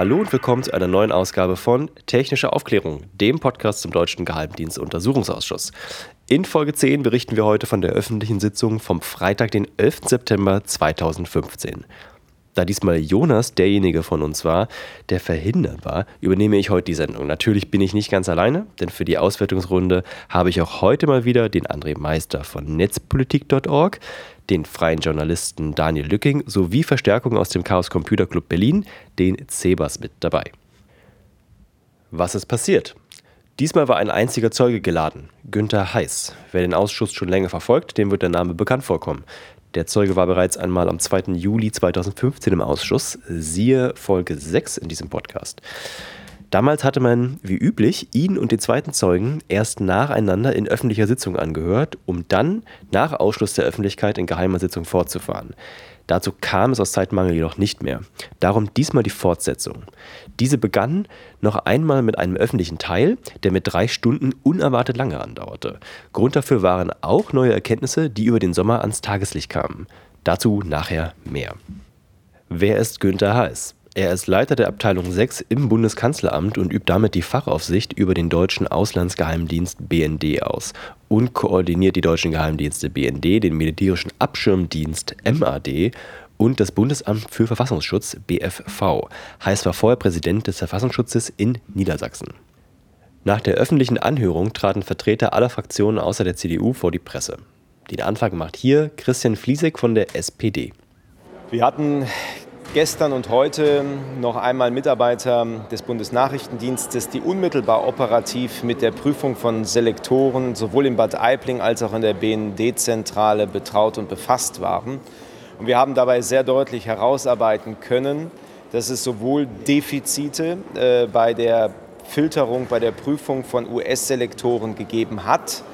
Hallo und willkommen zu einer neuen Ausgabe von Technische Aufklärung, dem Podcast zum Deutschen Geheimdienstuntersuchungsausschuss. In Folge 10 berichten wir heute von der öffentlichen Sitzung vom Freitag, den 11. September 2015. Da diesmal Jonas derjenige von uns war, der verhindert war, übernehme ich heute die Sendung. Natürlich bin ich nicht ganz alleine, denn für die Auswertungsrunde habe ich auch heute mal wieder den André Meister von netzpolitik.org, den freien Journalisten Daniel Lücking sowie Verstärkung aus dem Chaos Computer Club Berlin, den Cebas mit dabei. Was ist passiert? Diesmal war ein einziger Zeuge geladen, Günther Heiß. Wer den Ausschuss schon länger verfolgt, dem wird der Name bekannt vorkommen. Der Zeuge war bereits einmal am 2. Juli 2015 im Ausschuss, siehe Folge 6 in diesem Podcast. Damals hatte man, wie üblich, ihn und den zweiten Zeugen erst nacheinander in öffentlicher Sitzung angehört, um dann nach Ausschluss der Öffentlichkeit in geheimer Sitzung fortzufahren. Dazu kam es aus Zeitmangel jedoch nicht mehr. Darum diesmal die Fortsetzung. Diese begann noch einmal mit einem öffentlichen Teil, der mit drei Stunden unerwartet lange andauerte. Grund dafür waren auch neue Erkenntnisse, die über den Sommer ans Tageslicht kamen. Dazu nachher mehr. Wer ist Günther Heiß? Er ist Leiter der Abteilung 6 im Bundeskanzleramt und übt damit die Fachaufsicht über den deutschen Auslandsgeheimdienst BND aus und koordiniert die deutschen Geheimdienste BND, den militärischen Abschirmdienst MAD und das Bundesamt für Verfassungsschutz BFV. Heiß war vorher Präsident des Verfassungsschutzes in Niedersachsen. Nach der öffentlichen Anhörung traten Vertreter aller Fraktionen außer der CDU vor die Presse. Den Anfang macht hier Christian Fliesek von der SPD. Wir hatten gestern und heute noch einmal Mitarbeiter des Bundesnachrichtendienstes, die unmittelbar operativ mit der Prüfung von Selektoren sowohl in Bad Aibling als auch in der BND-Zentrale betraut und befasst waren. Und wir haben dabei sehr deutlich herausarbeiten können, dass es sowohl Defizite äh, bei der Filterung, bei der Prüfung von US-Selektoren gegeben hat,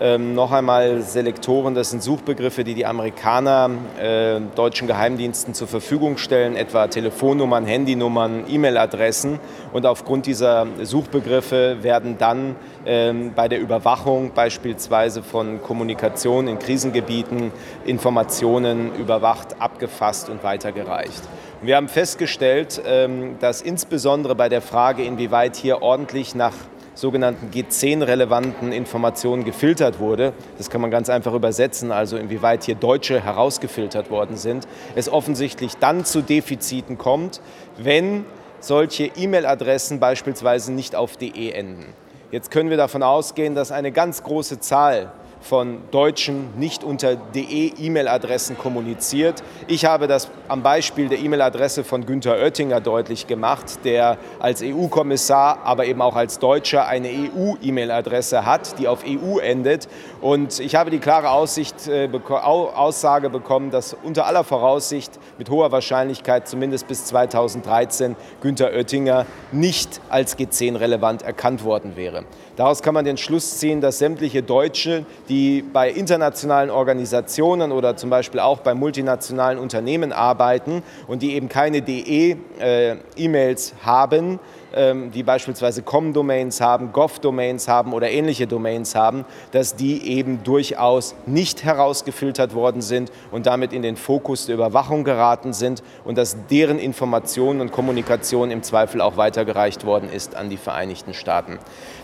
ähm, noch einmal Selektoren, das sind Suchbegriffe, die die Amerikaner äh, deutschen Geheimdiensten zur Verfügung stellen, etwa Telefonnummern, Handynummern, E-Mail-Adressen. Und aufgrund dieser Suchbegriffe werden dann ähm, bei der Überwachung beispielsweise von Kommunikation in Krisengebieten Informationen überwacht, abgefasst und weitergereicht. Wir haben festgestellt, ähm, dass insbesondere bei der Frage, inwieweit hier ordentlich nach sogenannten G10-relevanten Informationen gefiltert wurde. Das kann man ganz einfach übersetzen, also inwieweit hier Deutsche herausgefiltert worden sind. Es offensichtlich dann zu Defiziten kommt, wenn solche E-Mail-Adressen beispielsweise nicht auf DE enden. Jetzt können wir davon ausgehen, dass eine ganz große Zahl von Deutschen nicht unter DE-E-Mail-Adressen kommuniziert. Ich habe das am Beispiel der E-Mail-Adresse von Günther Oettinger deutlich gemacht, der als EU-Kommissar, aber eben auch als Deutscher eine EU-E-Mail-Adresse hat, die auf EU endet. Und ich habe die klare Aussicht, äh, Aussage bekommen, dass unter aller Voraussicht mit hoher Wahrscheinlichkeit zumindest bis 2013 Günther Oettinger nicht als G10 relevant erkannt worden wäre. Daraus kann man den Schluss ziehen, dass sämtliche Deutsche, die bei internationalen Organisationen oder zum Beispiel auch bei multinationalen Unternehmen arbeiten und die eben keine DE-E-Mails äh, haben, die beispielsweise Com-Domains haben, Gov-Domains haben oder ähnliche Domains haben, dass die eben durchaus nicht herausgefiltert worden sind und damit in den Fokus der Überwachung geraten sind und dass deren Informationen und Kommunikation im Zweifel auch weitergereicht worden ist an die Vereinigten Staaten.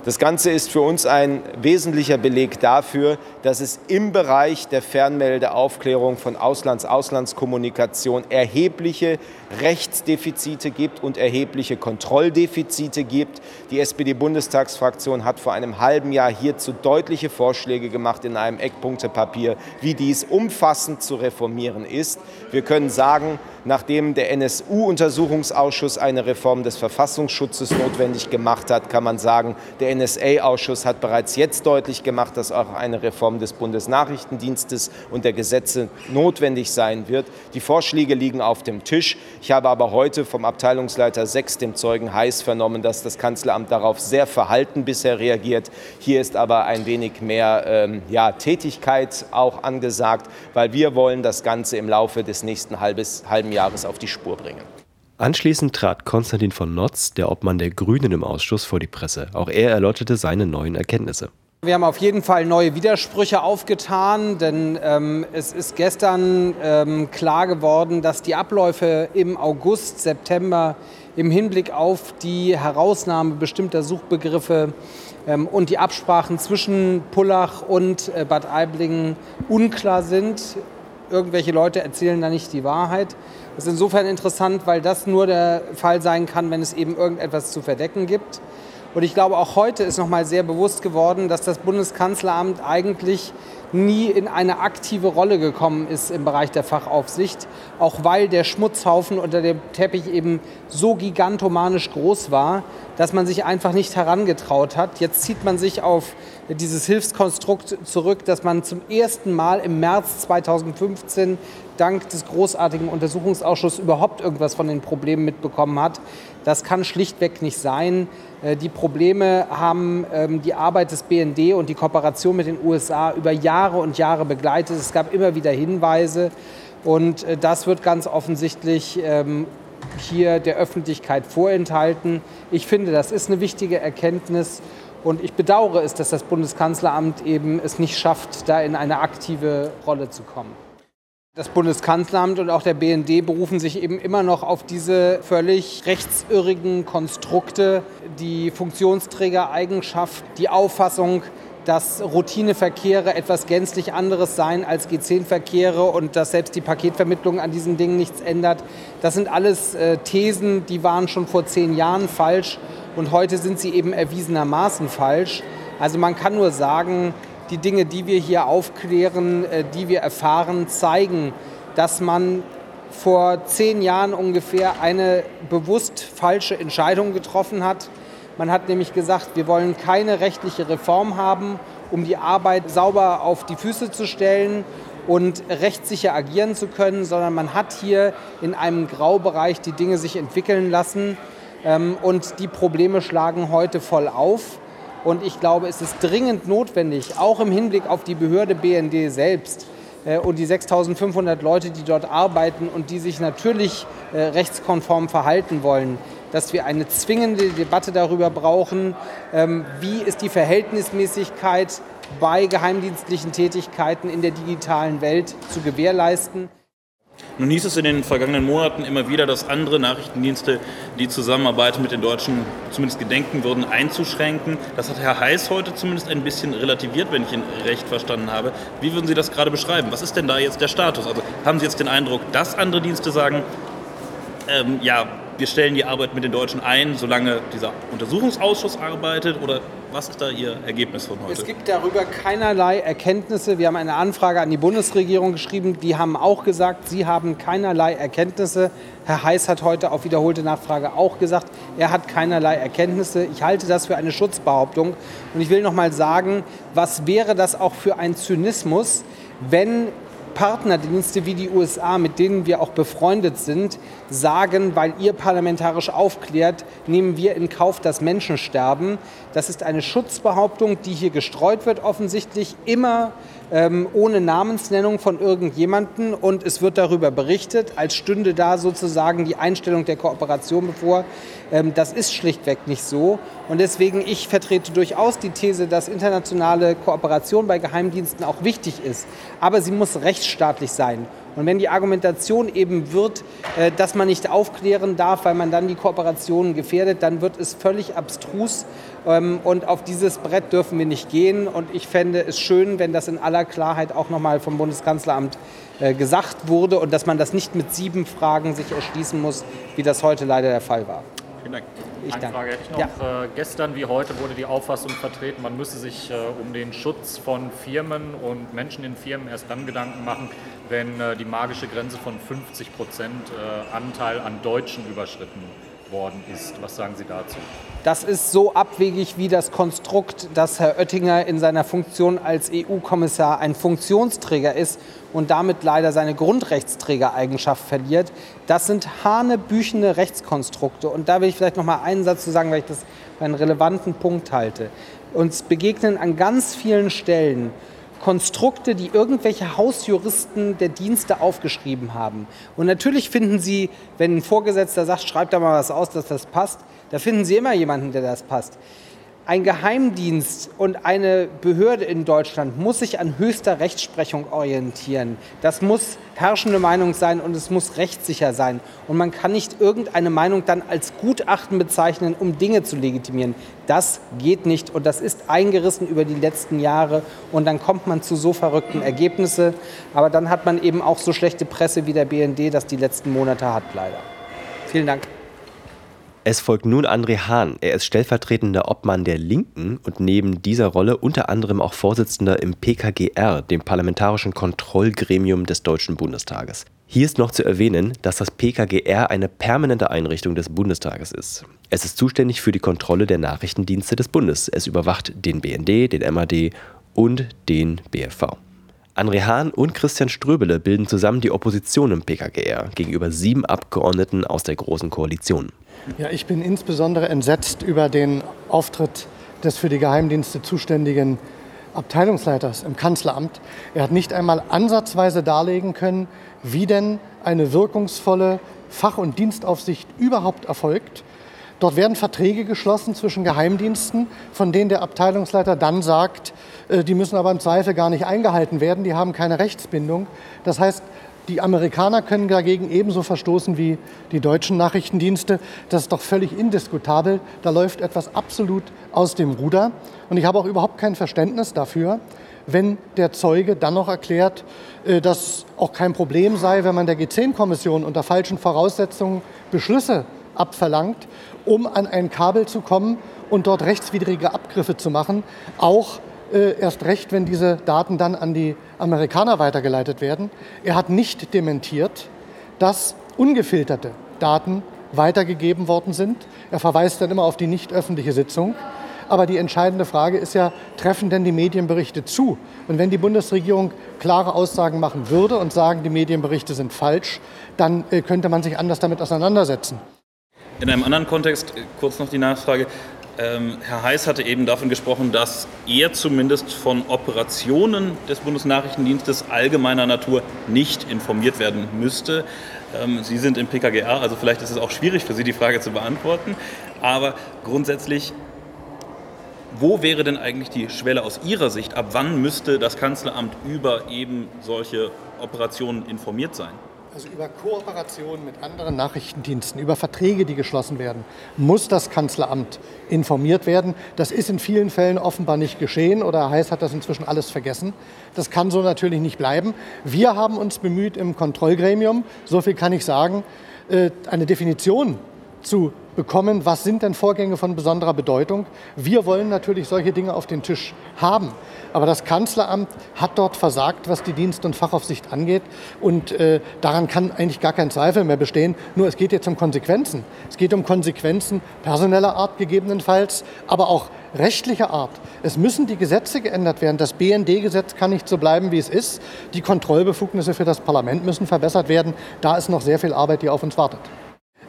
Das Ganze ist für uns ein wesentlicher Beleg dafür, dass es im Bereich der Fernmeldeaufklärung von Auslands-Auslandskommunikation erhebliche Rechtsdefizite gibt und erhebliche Kontrolldefizite Defizite gibt. Die SPD-Bundestagsfraktion hat vor einem halben Jahr hierzu deutliche Vorschläge gemacht in einem Eckpunktepapier, wie dies umfassend zu reformieren ist. Wir können sagen, nachdem der NSU-Untersuchungsausschuss eine Reform des Verfassungsschutzes notwendig gemacht hat, kann man sagen, der NSA-Ausschuss hat bereits jetzt deutlich gemacht, dass auch eine Reform des Bundesnachrichtendienstes und der Gesetze notwendig sein wird. Die Vorschläge liegen auf dem Tisch. Ich habe aber heute vom Abteilungsleiter 6, dem Zeugen Heiß, vernommen, dass das Kanzleramt darauf sehr verhalten bisher reagiert. Hier ist aber ein wenig mehr ähm, ja, Tätigkeit auch angesagt, weil wir wollen das Ganze im Laufe des nächsten halbes, halben Jahres auf die Spur bringen. Anschließend trat Konstantin von Notz, der Obmann der Grünen im Ausschuss, vor die Presse. Auch er erläuterte seine neuen Erkenntnisse. Wir haben auf jeden Fall neue Widersprüche aufgetan, denn ähm, es ist gestern ähm, klar geworden, dass die Abläufe im August, September im Hinblick auf die Herausnahme bestimmter Suchbegriffe ähm, und die Absprachen zwischen Pullach und äh, Bad Aiblingen unklar sind. Irgendwelche Leute erzählen da nicht die Wahrheit. Das ist insofern interessant, weil das nur der Fall sein kann, wenn es eben irgendetwas zu verdecken gibt. Und ich glaube, auch heute ist noch mal sehr bewusst geworden, dass das Bundeskanzleramt eigentlich nie in eine aktive Rolle gekommen ist im Bereich der Fachaufsicht, auch weil der Schmutzhaufen unter dem Teppich eben so gigantomanisch groß war, dass man sich einfach nicht herangetraut hat. Jetzt zieht man sich auf dieses Hilfskonstrukt zurück, dass man zum ersten Mal im März 2015 dank des großartigen Untersuchungsausschusses überhaupt irgendwas von den Problemen mitbekommen hat. Das kann schlichtweg nicht sein. Äh, die Probleme haben ähm, die Arbeit des BND und die Kooperation mit den USA über Jahre und Jahre begleitet. Es gab immer wieder Hinweise und äh, das wird ganz offensichtlich ähm, hier der Öffentlichkeit vorenthalten. Ich finde, das ist eine wichtige Erkenntnis und ich bedauere es, dass das Bundeskanzleramt eben es nicht schafft, da in eine aktive Rolle zu kommen. Das Bundeskanzleramt und auch der BND berufen sich eben immer noch auf diese völlig rechtsirrigen Konstrukte, die Funktionsträgereigenschaft, die Auffassung, dass Routineverkehre etwas gänzlich anderes seien als G10-Verkehre und dass selbst die Paketvermittlung an diesen Dingen nichts ändert. Das sind alles äh, Thesen, die waren schon vor zehn Jahren falsch und heute sind sie eben erwiesenermaßen falsch. Also man kann nur sagen, die Dinge, die wir hier aufklären, äh, die wir erfahren, zeigen, dass man vor zehn Jahren ungefähr eine bewusst falsche Entscheidung getroffen hat. Man hat nämlich gesagt, wir wollen keine rechtliche Reform haben, um die Arbeit sauber auf die Füße zu stellen und rechtssicher agieren zu können, sondern man hat hier in einem Graubereich die Dinge sich entwickeln lassen ähm, und die Probleme schlagen heute voll auf. Und ich glaube, es ist dringend notwendig, auch im Hinblick auf die Behörde BND selbst äh, und die 6500 Leute, die dort arbeiten und die sich natürlich äh, rechtskonform verhalten wollen, dass wir eine zwingende Debatte darüber brauchen, ähm, wie ist die Verhältnismäßigkeit bei geheimdienstlichen Tätigkeiten in der digitalen Welt zu gewährleisten. Nun hieß es in den vergangenen Monaten immer wieder, dass andere Nachrichtendienste die Zusammenarbeit mit den Deutschen zumindest gedenken würden, einzuschränken. Das hat Herr Heiß heute zumindest ein bisschen relativiert, wenn ich ihn recht verstanden habe. Wie würden Sie das gerade beschreiben? Was ist denn da jetzt der Status? Also haben Sie jetzt den Eindruck, dass andere Dienste sagen, ähm, ja, wir stellen die Arbeit mit den Deutschen ein, solange dieser Untersuchungsausschuss arbeitet? Oder was ist da Ihr Ergebnis von heute? Es gibt darüber keinerlei Erkenntnisse. Wir haben eine Anfrage an die Bundesregierung geschrieben. Die haben auch gesagt, sie haben keinerlei Erkenntnisse. Herr Heiß hat heute auf wiederholte Nachfrage auch gesagt, er hat keinerlei Erkenntnisse. Ich halte das für eine Schutzbehauptung. Und ich will noch mal sagen, was wäre das auch für ein Zynismus, wenn Partnerdienste wie die USA, mit denen wir auch befreundet sind, sagen, weil ihr parlamentarisch aufklärt, nehmen wir in Kauf, dass Menschen sterben. Das ist eine Schutzbehauptung, die hier gestreut wird, offensichtlich immer ähm, ohne Namensnennung von irgendjemanden und es wird darüber berichtet, als stünde da sozusagen die Einstellung der Kooperation bevor. Ähm, das ist schlichtweg nicht so und deswegen ich vertrete durchaus die These, dass internationale Kooperation bei Geheimdiensten auch wichtig ist, aber sie muss rechtsstaatlich sein. Und wenn die Argumentation eben wird, äh, dass man nicht aufklären darf, weil man dann die Kooperationen gefährdet, dann wird es völlig abstrus. Ähm, und auf dieses Brett dürfen wir nicht gehen. Und ich fände es schön, wenn das in aller Klarheit auch nochmal vom Bundeskanzleramt äh, gesagt wurde und dass man das nicht mit sieben Fragen sich erschließen muss, wie das heute leider der Fall war. Vielen Dank. Ich Eine Frage hätte ich noch. Ja. Äh, gestern wie heute wurde die Auffassung vertreten, man müsse sich äh, um den Schutz von Firmen und Menschen in Firmen erst dann Gedanken machen, wenn äh, die magische Grenze von 50 Prozent äh, Anteil an Deutschen überschritten worden ist. Was sagen Sie dazu? Das ist so abwegig wie das Konstrukt, dass Herr Oettinger in seiner Funktion als EU-Kommissar ein Funktionsträger ist und damit leider seine Grundrechtsträgereigenschaft verliert. Das sind hanebüchene Rechtskonstrukte. Und da will ich vielleicht noch mal einen Satz zu sagen, weil ich das für einen relevanten Punkt halte. Uns begegnen an ganz vielen Stellen Konstrukte, die irgendwelche Hausjuristen der Dienste aufgeschrieben haben. Und natürlich finden Sie, wenn ein Vorgesetzter sagt, schreibt da mal was aus, dass das passt, da finden Sie immer jemanden, der das passt. Ein Geheimdienst und eine Behörde in Deutschland muss sich an höchster Rechtsprechung orientieren. Das muss herrschende Meinung sein und es muss rechtssicher sein. Und man kann nicht irgendeine Meinung dann als Gutachten bezeichnen, um Dinge zu legitimieren. Das geht nicht und das ist eingerissen über die letzten Jahre und dann kommt man zu so verrückten Ergebnissen. Aber dann hat man eben auch so schlechte Presse wie der BND, das die letzten Monate hat, leider. Vielen Dank. Es folgt nun André Hahn. Er ist stellvertretender Obmann der Linken und neben dieser Rolle unter anderem auch Vorsitzender im PKGR, dem Parlamentarischen Kontrollgremium des Deutschen Bundestages. Hier ist noch zu erwähnen, dass das PKGR eine permanente Einrichtung des Bundestages ist. Es ist zuständig für die Kontrolle der Nachrichtendienste des Bundes. Es überwacht den BND, den MAD und den BFV. André Hahn und Christian Ströbele bilden zusammen die Opposition im PKGR gegenüber sieben Abgeordneten aus der Großen Koalition. Ja, ich bin insbesondere entsetzt über den Auftritt des für die Geheimdienste zuständigen Abteilungsleiters im Kanzleramt. Er hat nicht einmal ansatzweise darlegen können, wie denn eine wirkungsvolle Fach- und Dienstaufsicht überhaupt erfolgt. Dort werden Verträge geschlossen zwischen Geheimdiensten, von denen der Abteilungsleiter dann sagt, äh, die müssen aber im Zweifel gar nicht eingehalten werden, die haben keine Rechtsbindung. Das heißt, die Amerikaner können dagegen ebenso verstoßen wie die deutschen Nachrichtendienste. Das ist doch völlig indiskutabel. Da läuft etwas absolut aus dem Ruder. Und ich habe auch überhaupt kein Verständnis dafür, wenn der Zeuge dann noch erklärt, äh, dass auch kein Problem sei, wenn man der G10-Kommission unter falschen Voraussetzungen Beschlüsse abverlangt, um an ein Kabel zu kommen und dort rechtswidrige Abgriffe zu machen, auch äh, erst recht, wenn diese Daten dann an die Amerikaner weitergeleitet werden. Er hat nicht dementiert, dass ungefilterte Daten weitergegeben worden sind. Er verweist dann immer auf die nicht öffentliche Sitzung. Aber die entscheidende Frage ist ja, treffen denn die Medienberichte zu? Und wenn die Bundesregierung klare Aussagen machen würde und sagen, die Medienberichte sind falsch, dann äh, könnte man sich anders damit auseinandersetzen. In einem anderen Kontext äh, kurz noch die Nachfrage. Ähm, Herr Heiß hatte eben davon gesprochen, dass er zumindest von Operationen des Bundesnachrichtendienstes allgemeiner Natur nicht informiert werden müsste. Ähm, Sie sind im PKGA, also vielleicht ist es auch schwierig für Sie, die Frage zu beantworten. Aber grundsätzlich, wo wäre denn eigentlich die Schwelle aus Ihrer Sicht? Ab wann müsste das Kanzleramt über eben solche Operationen informiert sein? Also über Kooperation mit anderen Nachrichtendiensten, über Verträge, die geschlossen werden, muss das Kanzleramt informiert werden. Das ist in vielen Fällen offenbar nicht geschehen oder Heiß hat das inzwischen alles vergessen. Das kann so natürlich nicht bleiben. Wir haben uns bemüht im Kontrollgremium, so viel kann ich sagen, äh, eine Definition zu bekommen, was sind denn Vorgänge von besonderer Bedeutung. Wir wollen natürlich solche Dinge auf den Tisch haben. Aber das Kanzleramt hat dort versagt, was die Dienst- und Fachaufsicht angeht. Und äh, daran kann eigentlich gar kein Zweifel mehr bestehen. Nur es geht jetzt um Konsequenzen. Es geht um Konsequenzen personeller Art gegebenenfalls, aber auch rechtlicher Art. Es müssen die Gesetze geändert werden. Das BND-Gesetz kann nicht so bleiben, wie es ist. Die Kontrollbefugnisse für das Parlament müssen verbessert werden. Da ist noch sehr viel Arbeit, die auf uns wartet.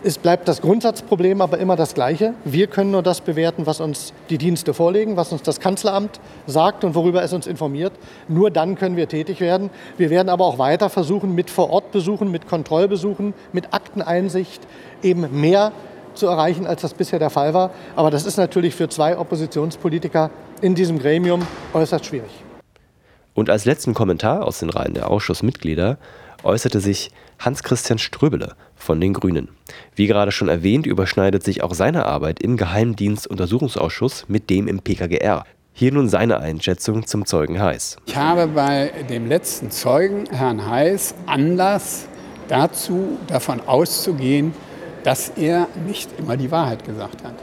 Es bleibt das Grundsatzproblem aber immer das gleiche. Wir können nur das bewerten, was uns die Dienste vorlegen, was uns das Kanzleramt sagt und worüber es uns informiert. Nur dann können wir tätig werden. Wir werden aber auch weiter versuchen, mit Vorortbesuchen, mit Kontrollbesuchen, mit Akteneinsicht eben mehr zu erreichen, als das bisher der Fall war. Aber das ist natürlich für zwei Oppositionspolitiker in diesem Gremium äußerst schwierig. Und als letzten Kommentar aus den Reihen der Ausschussmitglieder äußerte sich Hans-Christian Ströbele von den Grünen. Wie gerade schon erwähnt, überschneidet sich auch seine Arbeit im Geheimdienstuntersuchungsausschuss mit dem im PKGR. Hier nun seine Einschätzung zum Zeugen Heiß. Ich habe bei dem letzten Zeugen, Herrn Heiß, Anlass dazu, davon auszugehen, dass er nicht immer die Wahrheit gesagt hat.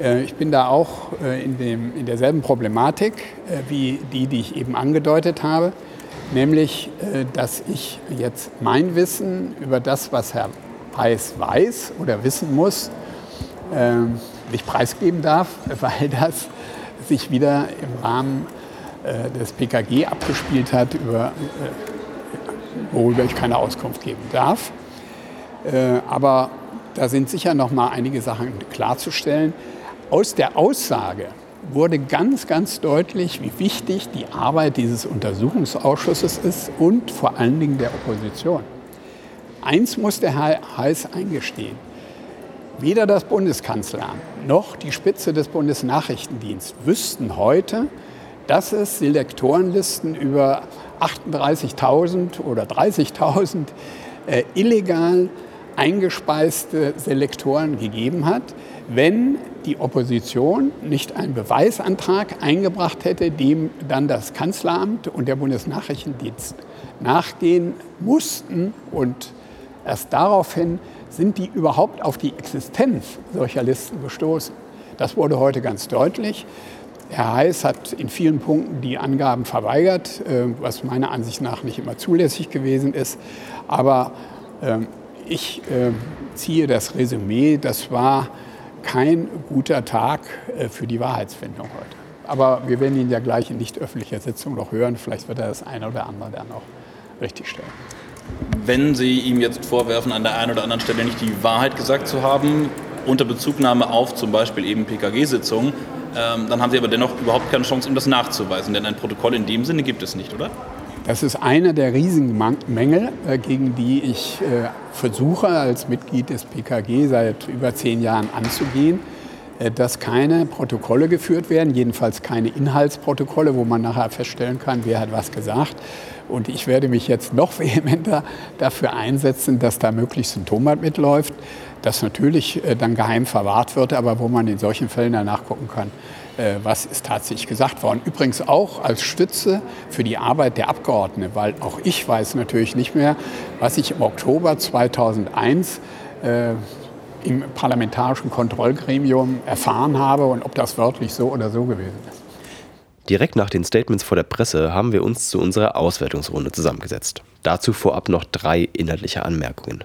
Äh, ich bin da auch äh, in, dem, in derselben Problematik äh, wie die, die ich eben angedeutet habe nämlich äh, dass ich jetzt mein Wissen über das, was Herr Heiß weiß oder wissen muss, ähm, nicht preisgeben darf, weil das sich wieder im Rahmen äh, des PKG abgespielt hat, über, äh, worüber ich keine Auskunft geben darf. Aber da sind sicher noch mal einige Sachen klarzustellen. Aus der Aussage wurde ganz, ganz deutlich, wie wichtig die Arbeit dieses Untersuchungsausschusses ist und vor allen Dingen der Opposition. Eins muss der Herr Heiß eingestehen. Weder das Bundeskanzleramt noch die Spitze des Bundesnachrichtendienstes wüssten heute, dass es Selektorenlisten über 38.000 oder 30.000 äh, illegal eingespeiste Selektoren gegeben hat, wenn die Opposition nicht einen Beweisantrag eingebracht hätte, dem dann das Kanzleramt und der Bundesnachrichtendienst nachgehen mussten. Und erst daraufhin sind die überhaupt auf die Existenz solcher Listen gestoßen. Das wurde heute ganz deutlich. Herr Heiß hat in vielen Punkten die Angaben verweigert, äh, was meiner Ansicht nach nicht immer zulässig gewesen ist. Aber ähm, ich äh, ziehe das Resümee, das war kein guter Tag äh, für die Wahrheitsfindung heute. Aber wir werden ihn ja gleich in nicht öffentlicher Sitzung noch hören. Vielleicht wird er das eine oder andere dann noch richtigstellen. Wenn Sie ihm jetzt vorwerfen, an der einen oder anderen Stelle nicht die Wahrheit gesagt zu haben, unter Bezugnahme auf zum Beispiel eben PKG-Sitzungen, ähm, dann haben Sie aber dennoch überhaupt keine Chance, ihm das nachzuweisen. Denn ein Protokoll in dem Sinne gibt es nicht, oder? Das ist einer der riesigen Mängel, äh, gegen die ich äh, versuche, als Mitglied des PKG seit über zehn Jahren anzugehen, äh, dass keine Protokolle geführt werden, jedenfalls keine Inhaltsprotokolle, wo man nachher feststellen kann, wer hat was gesagt. Und ich werde mich jetzt noch vehementer dafür einsetzen, dass da möglichst ein Tomat mitläuft, das natürlich dann geheim verwahrt wird, aber wo man in solchen Fällen danach gucken kann, was ist tatsächlich gesagt worden. Übrigens auch als Stütze für die Arbeit der Abgeordneten, weil auch ich weiß natürlich nicht mehr, was ich im Oktober 2001 äh, im parlamentarischen Kontrollgremium erfahren habe und ob das wörtlich so oder so gewesen ist. Direkt nach den Statements vor der Presse haben wir uns zu unserer Auswertungsrunde zusammengesetzt. Dazu vorab noch drei inhaltliche Anmerkungen.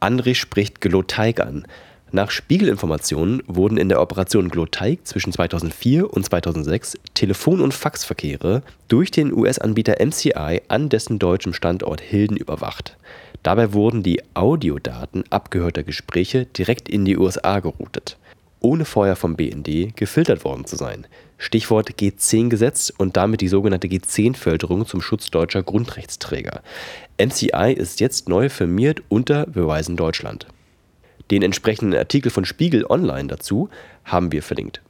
André spricht Geloteig an, nach Spiegelinformationen wurden in der Operation Gloteig zwischen 2004 und 2006 Telefon- und Faxverkehre durch den US-Anbieter MCI an dessen deutschem Standort Hilden überwacht. Dabei wurden die Audiodaten abgehörter Gespräche direkt in die USA geroutet, ohne vorher vom BND gefiltert worden zu sein. Stichwort G10-Gesetz und damit die sogenannte G10-Förderung zum Schutz deutscher Grundrechtsträger. MCI ist jetzt neu firmiert unter Beweisen Deutschland. Den entsprechenden Artikel von Spiegel Online dazu haben wir verlinkt.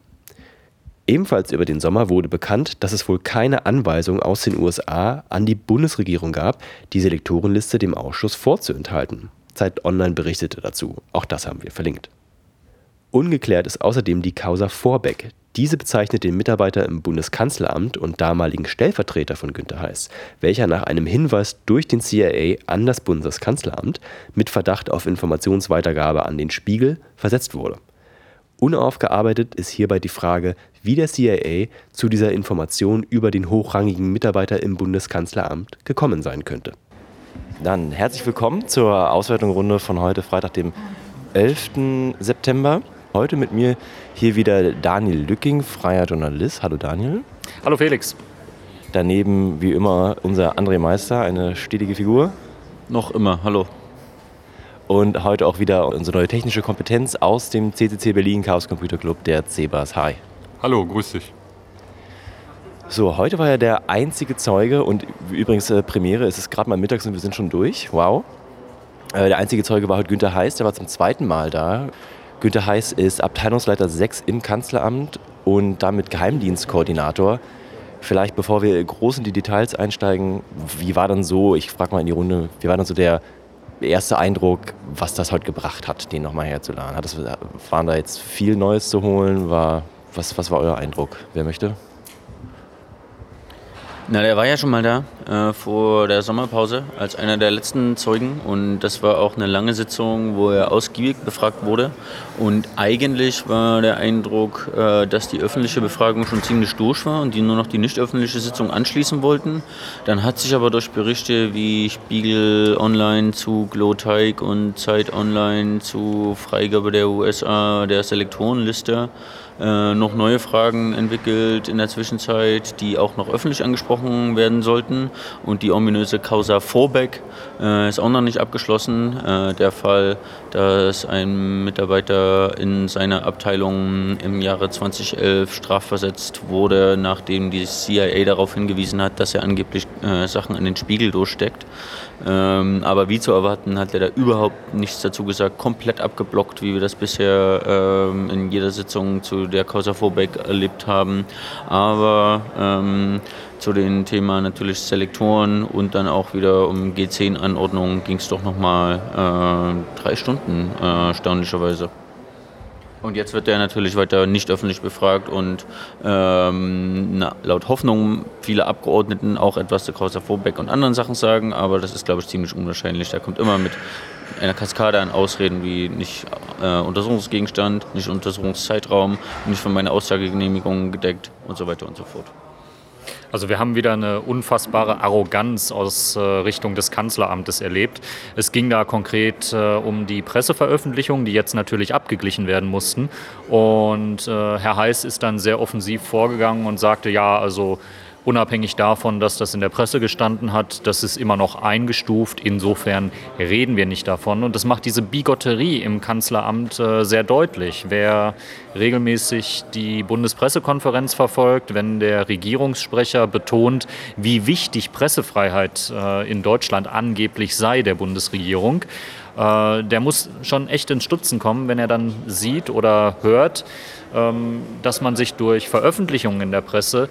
Ebenfalls über den Sommer wurde bekannt, dass es wohl keine Anweisung aus den USA an die Bundesregierung gab, die Selektorenliste dem Ausschuss vorzuenthalten. Zeit Online berichtete dazu. Auch das haben wir verlinkt. Ungeklärt ist außerdem die Causa Vorbeck, diese bezeichnet den Mitarbeiter im Bundeskanzleramt und damaligen Stellvertreter von Günter Heiß, welcher nach einem Hinweis durch den CIA an das Bundeskanzleramt mit Verdacht auf Informationsweitergabe an den Spiegel versetzt wurde. Unaufgearbeitet ist hierbei die Frage, wie der CIA zu dieser Information über den hochrangigen Mitarbeiter im Bundeskanzleramt gekommen sein könnte. Dann herzlich willkommen zur Auswertung von heute, Freitag, dem 11. September. Heute mit mir hier wieder Daniel Lücking, freier Journalist. Hallo Daniel. Hallo Felix. Daneben wie immer unser André Meister, eine stetige Figur. Noch immer, hallo. Und heute auch wieder unsere neue technische Kompetenz aus dem CCC Berlin Chaos Computer Club, der CEBAS. Hi. Hallo, grüß dich. So, heute war ja der einzige Zeuge und übrigens äh, Premiere, es ist gerade mal mittags und wir sind schon durch. Wow. Äh, der einzige Zeuge war heute Günther Heiß, der war zum zweiten Mal da. Günter Heiß ist Abteilungsleiter 6 im Kanzleramt und damit Geheimdienstkoordinator. Vielleicht bevor wir groß in die Details einsteigen, wie war dann so, ich frage mal in die Runde, wie war dann so der erste Eindruck, was das heute gebracht hat, den nochmal herzuladen? Hat das, waren da jetzt viel Neues zu holen? War, was, was war euer Eindruck? Wer möchte? Na, der war ja schon mal da äh, vor der Sommerpause als einer der letzten Zeugen und das war auch eine lange Sitzung, wo er ausgiebig befragt wurde und eigentlich war der Eindruck, äh, dass die öffentliche Befragung schon ziemlich durch war und die nur noch die nicht öffentliche Sitzung anschließen wollten. Dann hat sich aber durch Berichte wie Spiegel Online zu Gloteig und Zeit Online zu Freigabe der USA der Selektorenliste äh, noch neue Fragen entwickelt in der Zwischenzeit, die auch noch öffentlich angesprochen werden sollten. Und die ominöse Causa Vorbeck äh, ist auch noch nicht abgeschlossen. Äh, der Fall, dass ein Mitarbeiter in seiner Abteilung im Jahre 2011 strafversetzt wurde, nachdem die CIA darauf hingewiesen hat, dass er angeblich äh, Sachen an den Spiegel durchsteckt. Ähm, aber wie zu erwarten, hat er da überhaupt nichts dazu gesagt, komplett abgeblockt, wie wir das bisher ähm, in jeder Sitzung zu der Causa Vorbeck erlebt haben. Aber ähm, zu den Themen natürlich Selektoren und dann auch wieder um G10-Anordnungen ging es doch nochmal äh, drei Stunden, äh, erstaunlicherweise. Und jetzt wird er natürlich weiter nicht öffentlich befragt und ähm, na, laut Hoffnung viele Abgeordneten auch etwas zu Krauser Vorbeck und anderen Sachen sagen, aber das ist, glaube ich, ziemlich unwahrscheinlich. Da kommt immer mit einer Kaskade an Ausreden wie nicht äh, Untersuchungsgegenstand, nicht Untersuchungszeitraum, nicht von meiner Aussagegenehmigung gedeckt und so weiter und so fort. Also wir haben wieder eine unfassbare Arroganz aus äh, Richtung des Kanzleramtes erlebt. Es ging da konkret äh, um die Presseveröffentlichungen, die jetzt natürlich abgeglichen werden mussten. Und äh, Herr Heiß ist dann sehr offensiv vorgegangen und sagte, ja, also Unabhängig davon, dass das in der Presse gestanden hat, das ist immer noch eingestuft. Insofern reden wir nicht davon. Und das macht diese Bigotterie im Kanzleramt äh, sehr deutlich. Wer regelmäßig die Bundespressekonferenz verfolgt, wenn der Regierungssprecher betont, wie wichtig Pressefreiheit äh, in Deutschland angeblich sei der Bundesregierung, äh, der muss schon echt ins Stutzen kommen, wenn er dann sieht oder hört, ähm, dass man sich durch Veröffentlichungen in der Presse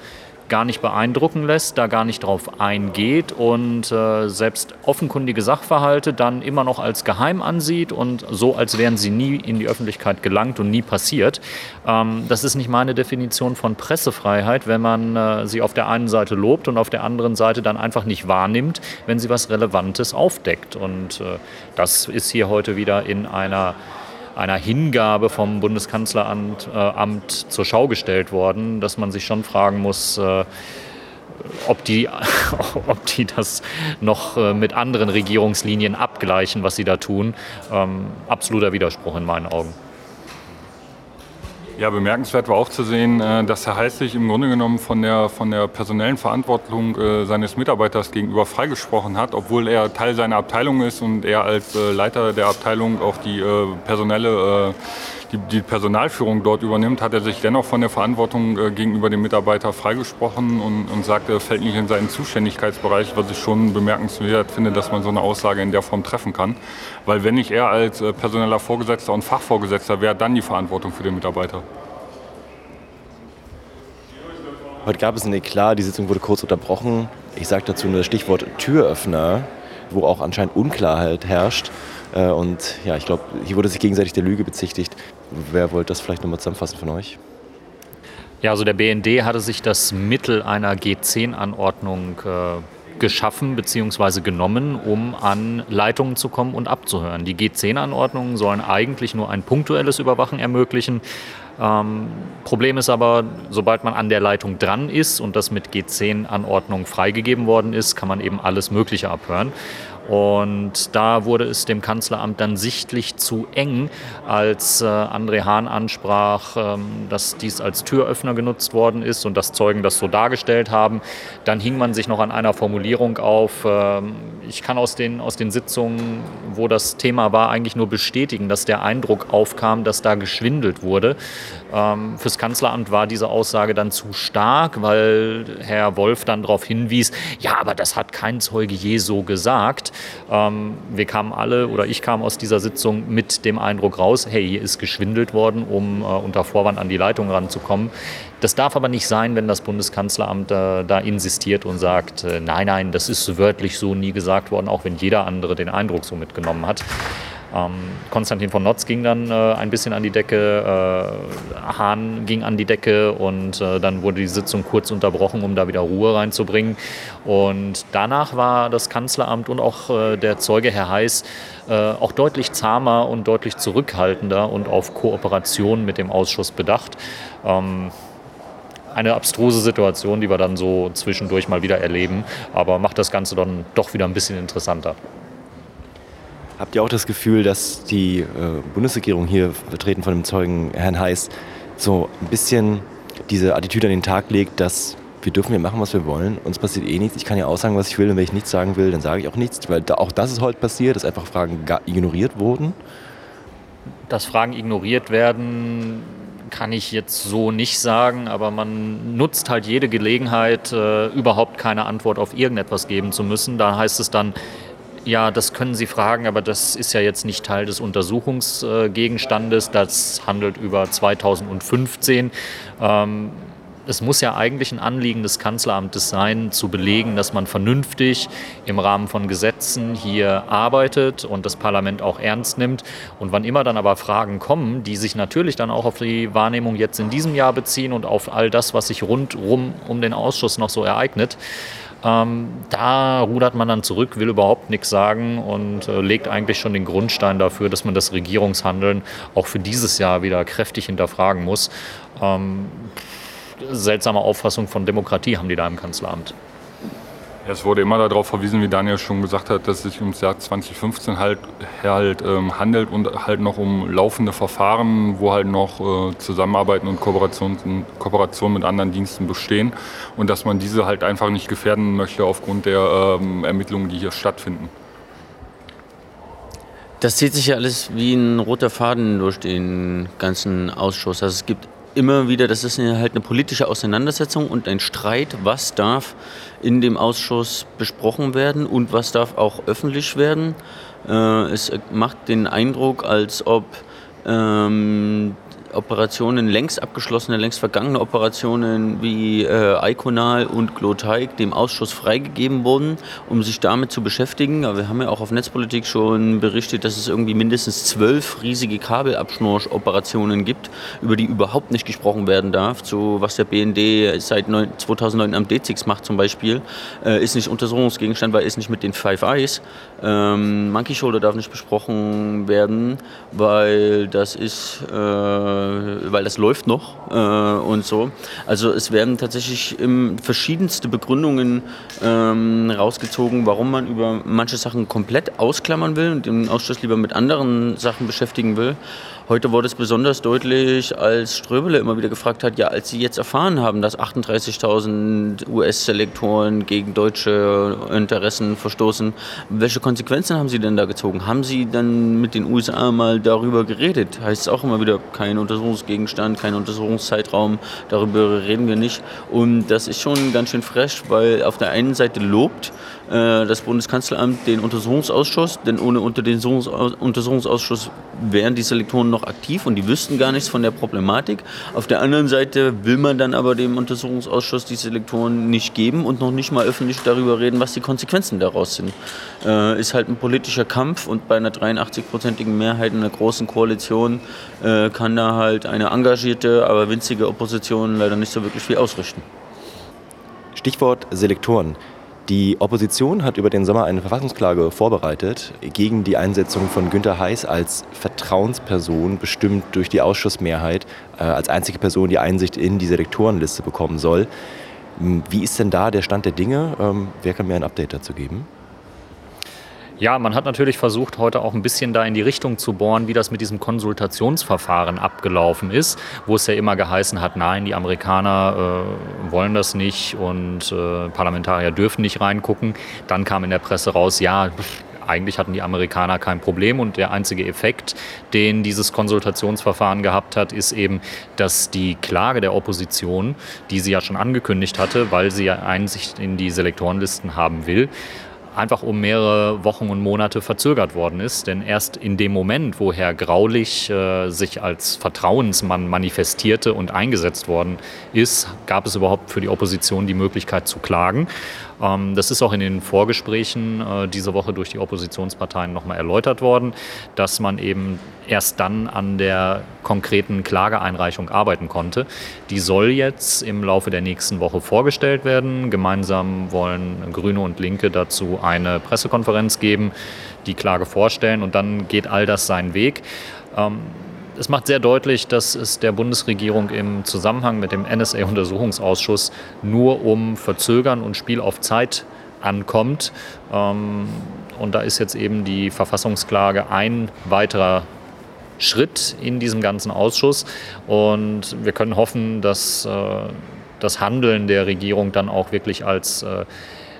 gar nicht beeindrucken lässt, da gar nicht drauf eingeht und äh, selbst offenkundige Sachverhalte dann immer noch als geheim ansieht und so, als wären sie nie in die Öffentlichkeit gelangt und nie passiert. Ähm, das ist nicht meine Definition von Pressefreiheit, wenn man äh, sie auf der einen Seite lobt und auf der anderen Seite dann einfach nicht wahrnimmt, wenn sie was Relevantes aufdeckt. Und äh, das ist hier heute wieder in einer einer Hingabe vom Bundeskanzleramt äh, zur Schau gestellt worden, dass man sich schon fragen muss, äh, ob die, ob die das noch äh, mit anderen Regierungslinien abgleichen, was sie da tun. Ähm, absoluter Widerspruch in meinen Augen. Ja, bemerkenswert war auch zu sehen, äh, dass Herr Heiß sich im Grunde genommen von der, von der personellen Verantwortung äh, seines Mitarbeiters gegenüber freigesprochen hat, obwohl er Teil seiner Abteilung ist und er als äh, Leiter der Abteilung auch die personelle die, die, Personalführung dort übernimmt, hat er sich dennoch von der Verantwortung äh, gegenüber dem Mitarbeiter freigesprochen und, und sagte, er fällt nicht in seinen Zuständigkeitsbereich, was ich schon bemerkenswert finde, dass man so eine Aussage in der Form treffen kann. Weil wenn nicht er als äh, personeller Vorgesetzter und Fachvorgesetzter wäre, dann die Verantwortung für den Mitarbeiter. Heute gab es ein Eklat, die Sitzung wurde kurz unterbrochen. Ich sage dazu nur das Stichwort Türöffner, wo auch anscheinend Unklarheit herrscht. Äh, und ja, ich glaube, hier wurde sich gegenseitig der Lüge bezichtigt. Wer wollte das vielleicht nochmal zusammenfassen von euch? Ja, also der BND hatte sich das Mittel einer G10-Anordnung äh, geschaffen bzw. genommen, um an Leitungen zu kommen und abzuhören. Die G10-Anordnungen sollen eigentlich nur ein punktuelles Überwachen ermöglichen. Ähm, Problem ist aber, sobald man an der Leitung dran ist und das mit G10-Anordnung freigegeben worden ist, kann man eben alles Mögliche abhören. Und da wurde es dem Kanzleramt dann sichtlich zu eng, als äh, André Hahn ansprach, ähm, dass dies als Türöffner genutzt worden ist und dass Zeugen das so dargestellt haben. Dann hing man sich noch an einer Formulierung auf. Ähm, ich kann aus den, aus den Sitzungen, wo das Thema war, eigentlich nur bestätigen, dass der Eindruck aufkam, dass da geschwindelt wurde. Ähm, fürs Kanzleramt war diese Aussage dann zu stark, weil Herr Wolf dann darauf hinwies, ja, aber das hat kein Zeuge je so gesagt. Ähm, wir kamen alle oder ich kam aus dieser Sitzung mit dem Eindruck raus, hey, hier ist geschwindelt worden, um äh, unter Vorwand an die Leitung ranzukommen. Das darf aber nicht sein, wenn das Bundeskanzleramt äh, da insistiert und sagt, äh, nein, nein, das ist wörtlich so nie gesagt worden, auch wenn jeder andere den Eindruck so mitgenommen hat. Ähm, Konstantin von Notz ging dann äh, ein bisschen an die Decke, äh, Hahn ging an die Decke und äh, dann wurde die Sitzung kurz unterbrochen, um da wieder Ruhe reinzubringen. Und danach war das Kanzleramt und auch äh, der Zeuge Herr Heiß äh, auch deutlich zahmer und deutlich zurückhaltender und auf Kooperation mit dem Ausschuss bedacht. Ähm, eine abstruse Situation, die wir dann so zwischendurch mal wieder erleben, aber macht das Ganze dann doch wieder ein bisschen interessanter. Habt ihr auch das Gefühl, dass die äh, Bundesregierung hier, vertreten von dem Zeugen Herrn Heiß, so ein bisschen diese Attitüde an den Tag legt, dass wir dürfen ja machen, was wir wollen, uns passiert eh nichts, ich kann ja auch sagen, was ich will und wenn ich nichts sagen will, dann sage ich auch nichts, weil da, auch das ist heute passiert, dass einfach Fragen ignoriert wurden. Dass Fragen ignoriert werden, kann ich jetzt so nicht sagen, aber man nutzt halt jede Gelegenheit, äh, überhaupt keine Antwort auf irgendetwas geben zu müssen. Da heißt es dann, ja, das können Sie fragen, aber das ist ja jetzt nicht Teil des Untersuchungsgegenstandes. Das handelt über 2015. Ähm, es muss ja eigentlich ein Anliegen des Kanzleramtes sein, zu belegen, dass man vernünftig im Rahmen von Gesetzen hier arbeitet und das Parlament auch ernst nimmt. Und wann immer dann aber Fragen kommen, die sich natürlich dann auch auf die Wahrnehmung jetzt in diesem Jahr beziehen und auf all das, was sich rundrum um den Ausschuss noch so ereignet, ähm, da rudert man dann zurück, will überhaupt nichts sagen und äh, legt eigentlich schon den Grundstein dafür, dass man das Regierungshandeln auch für dieses Jahr wieder kräftig hinterfragen muss. Ähm, seltsame Auffassung von Demokratie haben die da im Kanzleramt. Es wurde immer darauf verwiesen, wie Daniel schon gesagt hat, dass es sich ums Jahr 2015 halt, halt ähm, handelt und halt noch um laufende Verfahren, wo halt noch äh, Zusammenarbeiten und Kooperationen Kooperation mit anderen Diensten bestehen und dass man diese halt einfach nicht gefährden möchte aufgrund der ähm, Ermittlungen, die hier stattfinden. Das zieht sich ja alles wie ein roter Faden durch den ganzen Ausschuss. Also es gibt immer wieder, das ist halt eine politische Auseinandersetzung und ein Streit, was darf in dem Ausschuss besprochen werden und was darf auch öffentlich werden. Äh, es macht den Eindruck, als ob ähm, Operationen, längst abgeschlossene, längst vergangene Operationen wie äh, Iconal und Gloteig dem Ausschuss freigegeben wurden, um sich damit zu beschäftigen. Aber wir haben ja auch auf Netzpolitik schon berichtet, dass es irgendwie mindestens zwölf riesige Kabelabschnur-Operationen gibt, über die überhaupt nicht gesprochen werden darf. So was der BND seit 2009 am DZIX macht zum Beispiel, äh, ist nicht Untersuchungsgegenstand, weil ist nicht mit den Five Eyes. Ähm, Monkey Shoulder darf nicht besprochen werden, weil das ist äh, weil das läuft noch äh, und so. Also es werden tatsächlich verschiedenste Begründungen ähm, rausgezogen, warum man über manche Sachen komplett ausklammern will und den Ausschuss lieber mit anderen Sachen beschäftigen will. Heute wurde es besonders deutlich, als Ströbele immer wieder gefragt hat, ja, als Sie jetzt erfahren haben, dass 38.000 US-Selektoren gegen deutsche Interessen verstoßen, welche Konsequenzen haben Sie denn da gezogen? Haben Sie dann mit den USA mal darüber geredet? Heißt es auch immer wieder, kein Untersuchungsgegenstand, kein Untersuchungszeitraum, darüber reden wir nicht. Und das ist schon ganz schön fresh, weil auf der einen Seite lobt das Bundeskanzleramt den Untersuchungsausschuss, denn ohne unter den Untersuchungsausschuss wären die Selektoren noch aktiv und die wüssten gar nichts von der Problematik. Auf der anderen Seite will man dann aber dem Untersuchungsausschuss die Selektoren nicht geben und noch nicht mal öffentlich darüber reden, was die Konsequenzen daraus sind. Äh, ist halt ein politischer Kampf und bei einer 83-prozentigen Mehrheit in einer großen Koalition äh, kann da halt eine engagierte, aber winzige Opposition leider nicht so wirklich viel ausrichten. Stichwort Selektoren. Die Opposition hat über den Sommer eine Verfassungsklage vorbereitet gegen die Einsetzung von Günter Heiß als Vertrauensperson, bestimmt durch die Ausschussmehrheit, äh, als einzige Person, die Einsicht in die Selektorenliste bekommen soll. Wie ist denn da der Stand der Dinge? Ähm, wer kann mir ein Update dazu geben? Ja, man hat natürlich versucht, heute auch ein bisschen da in die Richtung zu bohren, wie das mit diesem Konsultationsverfahren abgelaufen ist, wo es ja immer geheißen hat, nein, die Amerikaner äh, wollen das nicht und äh, Parlamentarier dürfen nicht reingucken. Dann kam in der Presse raus, ja, eigentlich hatten die Amerikaner kein Problem und der einzige Effekt, den dieses Konsultationsverfahren gehabt hat, ist eben, dass die Klage der Opposition, die sie ja schon angekündigt hatte, weil sie ja Einsicht in die Selektorenlisten haben will, einfach um mehrere Wochen und Monate verzögert worden ist. Denn erst in dem Moment, wo Herr Graulich äh, sich als Vertrauensmann manifestierte und eingesetzt worden ist, gab es überhaupt für die Opposition die Möglichkeit zu klagen. Ähm, das ist auch in den Vorgesprächen äh, diese Woche durch die Oppositionsparteien nochmal erläutert worden, dass man eben erst dann an der konkreten Klageeinreichung arbeiten konnte. Die soll jetzt im Laufe der nächsten Woche vorgestellt werden. Gemeinsam wollen Grüne und Linke dazu eine Pressekonferenz geben, die Klage vorstellen und dann geht all das seinen Weg. Es macht sehr deutlich, dass es der Bundesregierung im Zusammenhang mit dem NSA-Untersuchungsausschuss nur um Verzögern und Spiel auf Zeit ankommt. Ähm, und da ist jetzt eben die Verfassungsklage ein weiterer Schritt in diesem ganzen Ausschuss. Und wir können hoffen, dass äh, das Handeln der Regierung dann auch wirklich als äh,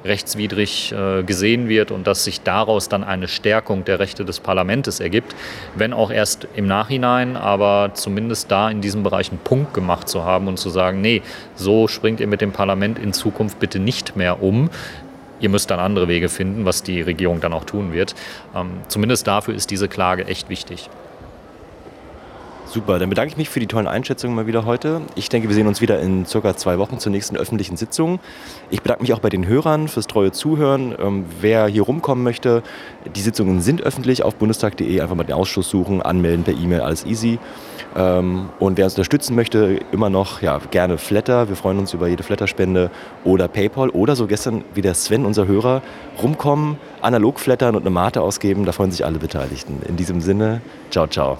rechtswidrig äh, gesehen wird und dass sich daraus dann eine Stärkung der Rechte des Parlaments ergibt, wenn auch erst im Nachhinein, aber zumindest da in diesem Bereich einen Punkt gemacht zu haben und zu sagen, nee, so springt ihr mit dem Parlament in Zukunft bitte nicht mehr um. Ihr müsst dann andere Wege finden, was die Regierung dann auch tun wird. Ähm, zumindest dafür ist diese Klage echt wichtig. Super, dann bedanke ich mich für die tollen Einschätzungen mal wieder heute. Ich denke, wir sehen uns wieder in circa zwei Wochen zur nächsten öffentlichen Sitzung. Ich bedanke mich auch bei den Hörern fürs treue Zuhören. Ähm, wer hier rumkommen möchte, die Sitzungen sind öffentlich auf bundestag.de. Einfach mal den Ausschuss suchen, anmelden per E-Mail, alles easy. Ähm, und wer uns unterstützen möchte, immer noch ja, gerne Flatter. Wir freuen uns über jede Flatterspende oder PayPal oder so gestern wie der Sven, unser Hörer, rumkommen, analog flattern und eine Mate ausgeben. Da freuen sich alle Beteiligten. In diesem Sinne, ciao, ciao.